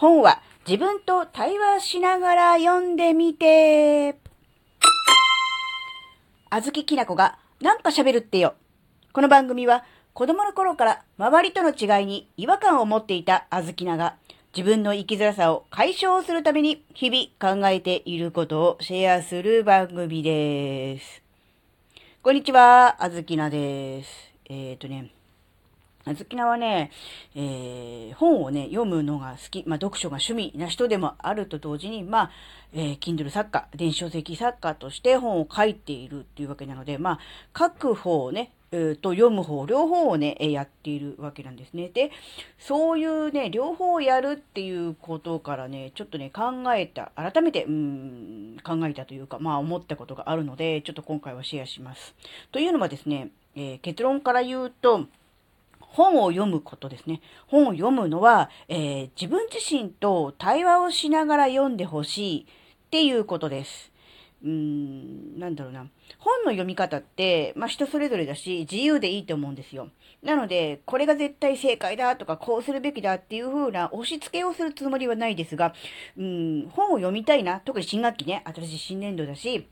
本は自分と対話しながら読んでみて。あずききなこがなんか喋るってよ。この番組は子供の頃から周りとの違いに違和感を持っていたあずきなが自分の生きづらさを解消するために日々考えていることをシェアする番組です。こんにちは、あずきなです。えっ、ー、とね、あずきなはね、えー、本をね、読むのが好き、まあ、読書が趣味な人でもあると同時に、まあ、えー、Kindle 作家、電子書籍作家として本を書いているっていうわけなので、まあ、書く方をね、えー、と読む方、両方をね、やっているわけなんですね。で、そういうね、両方をやるっていうことからね、ちょっとね、考えた、改めて、うん、考えたというか、まあ思ったことがあるので、ちょっと今回はシェアします。というのはですね、えー、結論から言うと、本を読むことですね。本を読むのは、えー、自分自身と対話をしながら読んでほしいっていうことです。うーん、なんだろうな。本の読み方って、まあ人それぞれだし、自由でいいと思うんですよ。なので、これが絶対正解だとか、こうするべきだっていう風な押し付けをするつもりはないですが、うん、本を読みたいな。特に新学期ね、新しい新年度だし、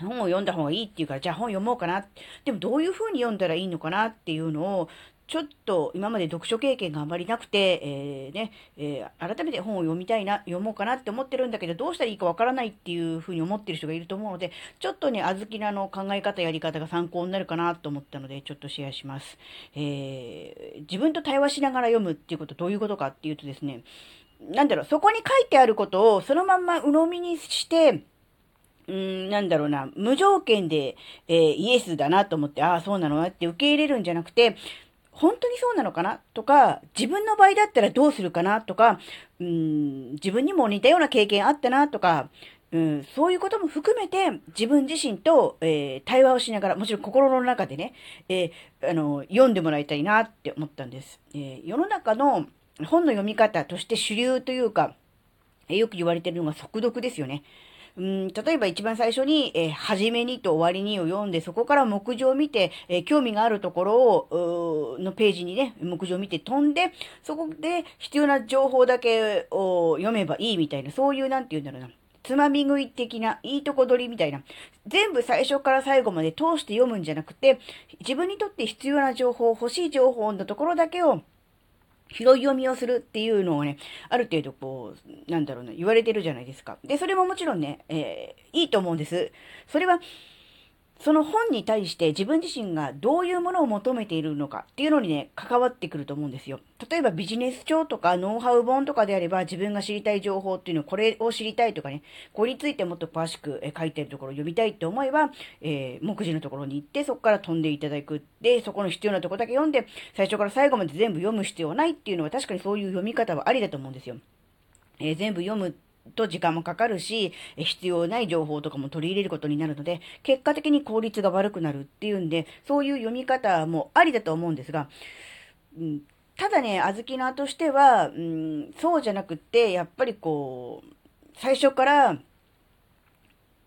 本を読んだ方がいいっていうから、じゃあ本読もうかな。でもどういう風に読んだらいいのかなっていうのを、ちょっと今まで読書経験があまりなくて、えー、ね、えー、改めて本を読みたいな、読もうかなって思ってるんだけど、どうしたらいいかわからないっていうふうに思ってる人がいると思うので、ちょっとね、あずきなの考え方、やり方が参考になるかなと思ったので、ちょっとシェアします。えー、自分と対話しながら読むっていうことどういうことかっていうとですね、なんだろう、そこに書いてあることをそのまんま鵜呑みにして、うん、なんだろうな、無条件で、えー、イエスだなと思って、ああ、そうなのって受け入れるんじゃなくて、本当にそうなのかな？とか、自分の場合だったらどうするかな？とか、うん、自分にも似たような経験あったな？とか、うん、そういうことも含めて自分自身と、えー、対話をしながら、もちろん心の中でね、えー、あの、読んでもらいたいなって思ったんです。えー、世の中の本の読み方として主流というか、えよく言われているのが速読ですよね。うん、例えば一番最初に、えー、初めにと終わりにを読んで、そこから目次を見て、えー、興味があるところを、のページにね、目次を見て飛んで、そこで必要な情報だけを読めばいいみたいな、そういう、なんて言うんだろうな。つまみ食い的な、いいとこ取りみたいな、全部最初から最後まで通して読むんじゃなくて、自分にとって必要な情報、欲しい情報のところだけを拾い読みをするっていうのをね、ある程度こう、なんだろうな、言われてるじゃないですか。で、それももちろんね、えー、いいと思うんです。それは、その本に対して自分自身がどういうものを求めているのかっていうのにね、関わってくると思うんですよ。例えばビジネス書とかノウハウ本とかであれば自分が知りたい情報っていうのをこれを知りたいとかね、これについてもっと詳しく書いてるところを読みたいって思えば、えー、目次のところに行ってそこから飛んでいただく。で、そこの必要なところだけ読んで、最初から最後まで全部読む必要ないっていうのは確かにそういう読み方はありだと思うんですよ。えー、全部読むと時間もかかるし、必要ない情報とかも取り入れることになるので、結果的に効率が悪くなるっていうんで、そういう読み方もありだと思うんですが、うん、ただね、あずきなとしては、うん、そうじゃなくって、やっぱりこう、最初から、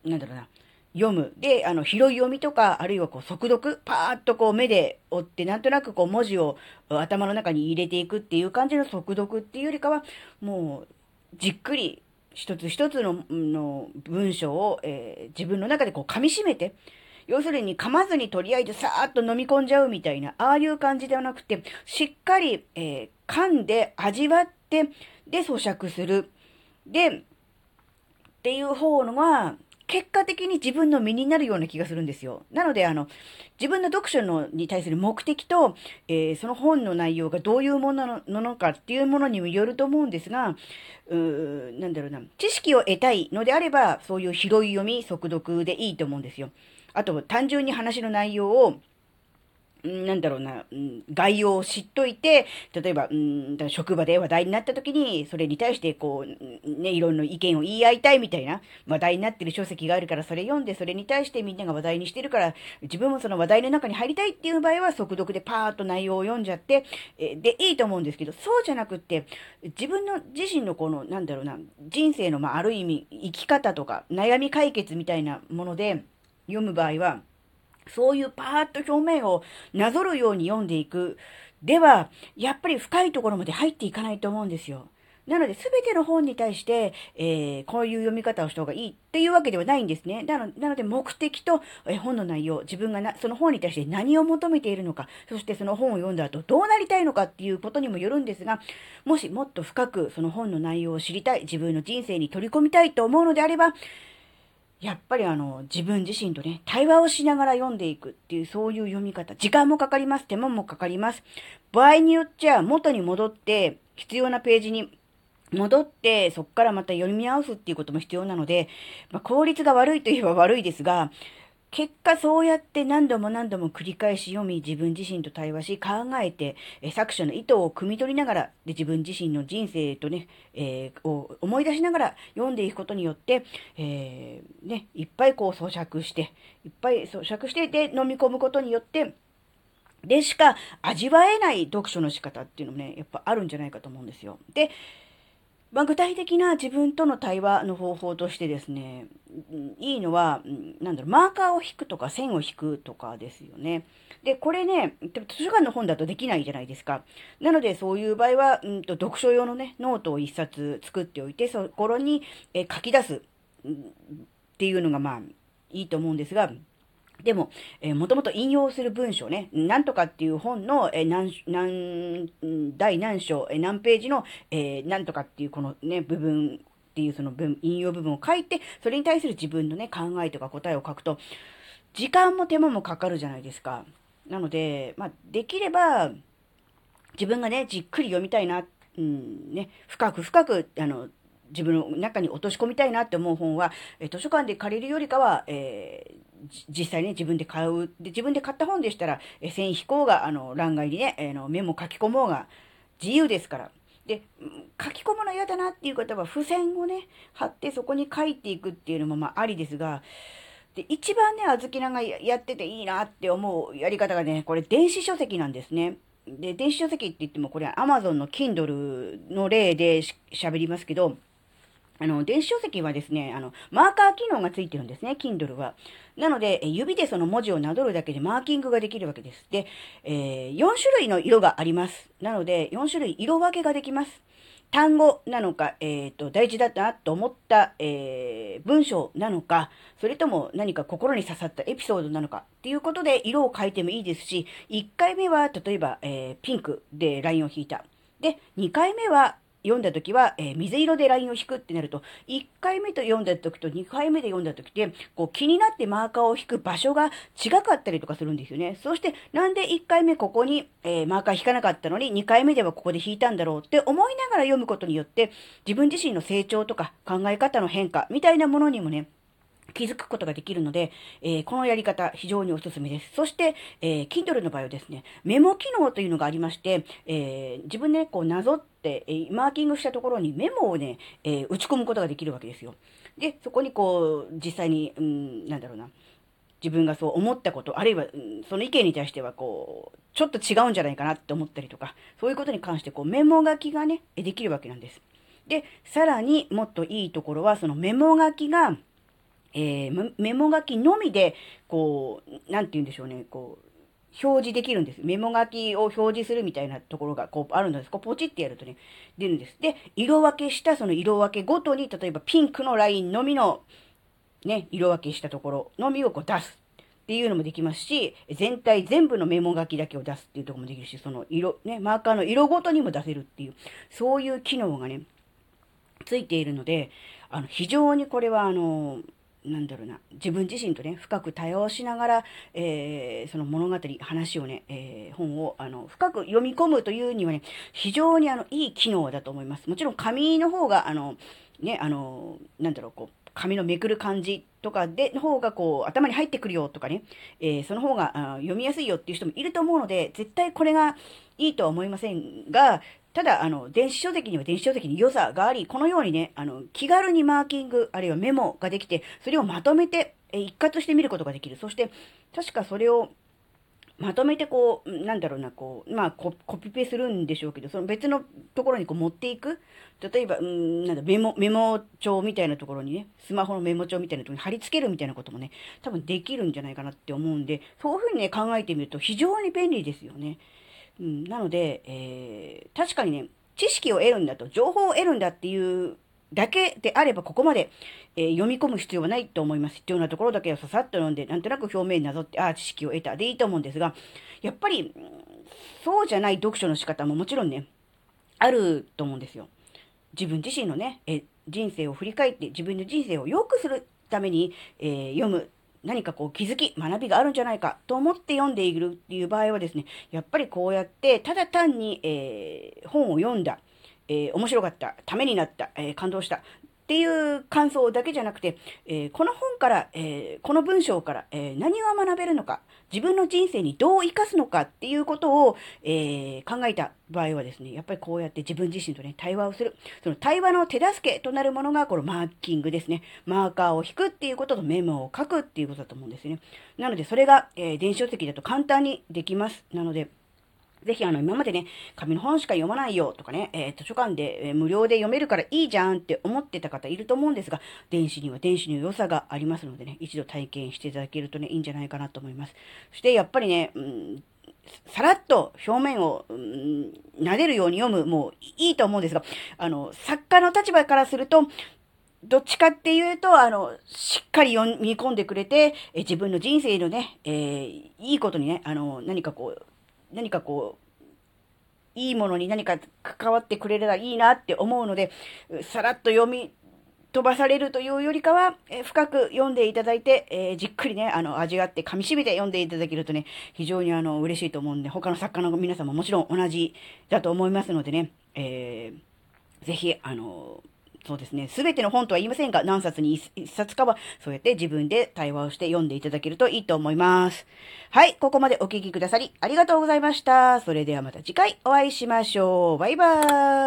なんだろうな、読む。で、あの、拾い読みとか、あるいはこう、速読、パーッとこう、目で追って、なんとなくこう、文字を頭の中に入れていくっていう感じの速読っていうよりかは、もう、じっくり一つ一つのの文章を、えー、自分の中でこう噛み締めて、要するに噛まずにとりあえずさーっと飲み込んじゃうみたいな、ああいう感じではなくて、しっかり、えー、噛んで味わって、で咀嚼する。で、っていう方のが、結果的に自分の身になるような気がするんですよ。なので、あの、自分の読書のに対する目的と、えー、その本の内容がどういうものなのかっていうものにもよると思うんですが、うーなんだろうな、知識を得たいのであれば、そういう広い読み、速読でいいと思うんですよ。あと、単純に話の内容を、なんだろうな、概要を知っといて、例えば、うん、職場で話題になった時に、それに対して、こう、ね、いろんな意見を言い合いたいみたいな、話題になってる書籍があるから、それ読んで、それに対してみんなが話題にしてるから、自分もその話題の中に入りたいっていう場合は、速読でパーッと内容を読んじゃって、えで、いいと思うんですけど、そうじゃなくって、自分の自身のこの、なんだろうな、人生の、まあ、ある意味、生き方とか、悩み解決みたいなもので、読む場合は、そういうパーッと表面をなぞるように読んでいく。では、やっぱり深いところまで入っていかないと思うんですよ。なので、すべての本に対して、えー、こういう読み方をした方がいいっていうわけではないんですね。なのなので、目的と、えー、本の内容、自分がな、その本に対して何を求めているのか、そしてその本を読んだ後どうなりたいのかっていうことにもよるんですが、もしもっと深くその本の内容を知りたい、自分の人生に取り込みたいと思うのであれば、やっぱりあの、自分自身とね、対話をしながら読んでいくっていう、そういう読み方。時間もかかります。手間もかかります。場合によっちゃ、元に戻って、必要なページに戻って、そこからまた読み直すっていうことも必要なので、まあ、効率が悪いといえば悪いですが、結果そうやって何度も何度も繰り返し読み、自分自身と対話し、考えて、作者の意図を汲み取りながら、で自分自身の人生とね、えー、を思い出しながら読んでいくことによって、えー、ね、いっぱいこう咀嚼して、いっぱい咀嚼して、で、飲み込むことによって、でしか味わえない読書の仕方っていうのもね、やっぱあるんじゃないかと思うんですよ。で、まあ、具体的な自分との対話の方法としてですね、いいのは、なんだろう、マーカーを引くとか線を引くとかですよね。で、これね、図書館の本だとできないじゃないですか。なので、そういう場合は、うんと読書用のね、ノートを一冊作っておいて、そこに、え書き出すっていうのが、まあ、いいと思うんですが、でも、えー、もともと引用する文章ね、なんとかっていう本の、えー、何、何、第何章、えー、何ページの、えー、なんとかっていうこのね、部分っていうその文、引用部分を書いて、それに対する自分のね、考えとか答えを書くと、時間も手間もかかるじゃないですか。なので、まあ、できれば、自分がね、じっくり読みたいな、うん、ね、深く深く、あの、自分の中に落とし込みたいなって思う本は、え図書館で借りるよりかは、えー、実際ね、自分で買う。で、自分で買った本でしたら、え線引こうが、あの、欄外にね、えー、のメモ書き込もうが自由ですから。で、書き込むの嫌だなっていう方は、付箋をね、貼ってそこに書いていくっていうのもまあありですが、で、一番ね、あずきながやってていいなって思うやり方がね、これ電子書籍なんですね。で、電子書籍って言っても、これは Amazon の Kindle の例で喋りますけど、あの、電子書籍はですね、あの、マーカー機能がついてるんですね、Kindle は。なので、指でその文字をなぞるだけでマーキングができるわけです。で、えー、4種類の色があります。なので、4種類色分けができます。単語なのか、えっ、ー、と、大事だったなと思った、えー、文章なのか、それとも何か心に刺さったエピソードなのかっていうことで色を変えてもいいですし、1回目は、例えば、えー、ピンクでラインを引いた。で、2回目は読んだ時は、えー、水色でラインを引くってなると、1回目と読んだ時と2回目で読んだ時で、こう気になってマーカーを引く場所が違かったりとかするんですよね。そして、なんで1回目ここに、えー、マーカー引かなかったのに、2回目ではここで引いたんだろうって思いながら読むことによって、自分自身の成長とか考え方の変化みたいなものにもね、気づくことができるので、えー、このやり方非常におすすめです。そして、えー、Kindle の場合はですね、メモ機能というのがありまして、えー、自分で、ね、こうなぞって、マーキングしたところにメモをね、え、打ち込むことができるわけですよ。で、そこにこう、実際に、うん、なんだろうな、自分がそう思ったこと、あるいは、うん、その意見に対しては、こう、ちょっと違うんじゃないかなって思ったりとか、そういうことに関して、こう、メモ書きがね、できるわけなんです。で、さらにもっといいところは、そのメモ書きが、えー、メモ書きのみで、こう、なんて言うんでしょうね、こう、表示できるんです。メモ書きを表示するみたいなところがこうあるんです。こうポチってやるとね、出るんです。で、色分けしたその色分けごとに、例えばピンクのラインのみの、ね、色分けしたところのみをこう出すっていうのもできますし、全体全部のメモ書きだけを出すっていうとこもできるし、その色、ね、マーカーの色ごとにも出せるっていう、そういう機能がね、ついているので、あの、非常にこれはあの、なんだろうな、自分自身とね、深く対話をしながら、えー、その物語、話をね、えー、本を、あの、深く読み込むというにはね、非常にあの、いい機能だと思います。もちろん紙の方が、あの、ね、あの、なんだろう、こう、紙のめくる感じとかで、の方がこう、頭に入ってくるよとかね、えー、その方があ読みやすいよっていう人もいると思うので、絶対これがいいとは思いませんが、ただ、あの、電子書籍には電子書籍に良さがあり、このようにね、あの、気軽にマーキング、あるいはメモができて、それをまとめて、え一括して見ることができる。そして、確かそれを、まとめてこう、なんだろうな、こう、まあコ、コピペするんでしょうけど、その別のところにこう持っていく。例えば、うん、なんだ、メモ、メモ帳みたいなところにね、スマホのメモ帳みたいなところに貼り付けるみたいなこともね、多分できるんじゃないかなって思うんで、そういうふうにね、考えてみると非常に便利ですよね。うん、なので、えー、確かにね、知識を得るんだと、情報を得るんだっていうだけであれば、ここまで、えー、読み込む必要はないと思います。必要なところだけをささっと読んで、なんとなく表面になぞって、ああ、知識を得たでいいと思うんですが、やっぱり、そうじゃない読書の仕方ももちろんね、あると思うんですよ。自分自身のね、え人生を振り返って自分の人生を良くするために、えー、読む何かこう気づき、学びがあるんじゃないかと思って読んでいるっていう場合はですね、やっぱりこうやって、ただ単に、えー、本を読んだ、えー、面白かった、ためになった、えー、感動した、っていう感想だけじゃなくて、えー、この本から、えー、この文章から、えー、何が学べるのか、自分の人生にどう生かすのかっていうことを、え考えた場合はですね、やっぱりこうやって自分自身とね、対話をする。その対話の手助けとなるものが、このマーキングですね。マーカーを引くっていうこととメモを書くっていうことだと思うんですね。なので、それが、え電子書籍だと簡単にできます。なので、ぜひあの、今までね、紙の本しか読まないよとかね、えー、図書館で、えー、無料で読めるからいいじゃんって思ってた方いると思うんですが、電子には電子の良さがありますのでね、一度体験していただけるとね、いいんじゃないかなと思います。そしてやっぱりね、うん、さらっと表面を、うん、撫でるように読む、もういいと思うんですが、あの、作家の立場からすると、どっちかっていうと、あの、しっかり読み込んでくれて、え自分の人生のね、えー、いいことにね、あの、何かこう、何かこう、いいものに何か関わってくれればいいなって思うので、さらっと読み飛ばされるというよりかは、え深く読んでいただいて、えー、じっくりね、あの、味わって噛み締めて読んでいただけるとね、非常にあの、嬉しいと思うんで、他の作家の皆さんももちろん同じだと思いますのでね、えー、ぜひ、あの、そうですね。すべての本とは言いませんが、何冊に一冊かは、そうやって自分で対話をして読んでいただけるといいと思います。はい、ここまでお聴きくださりありがとうございました。それではまた次回お会いしましょう。バイバーイ。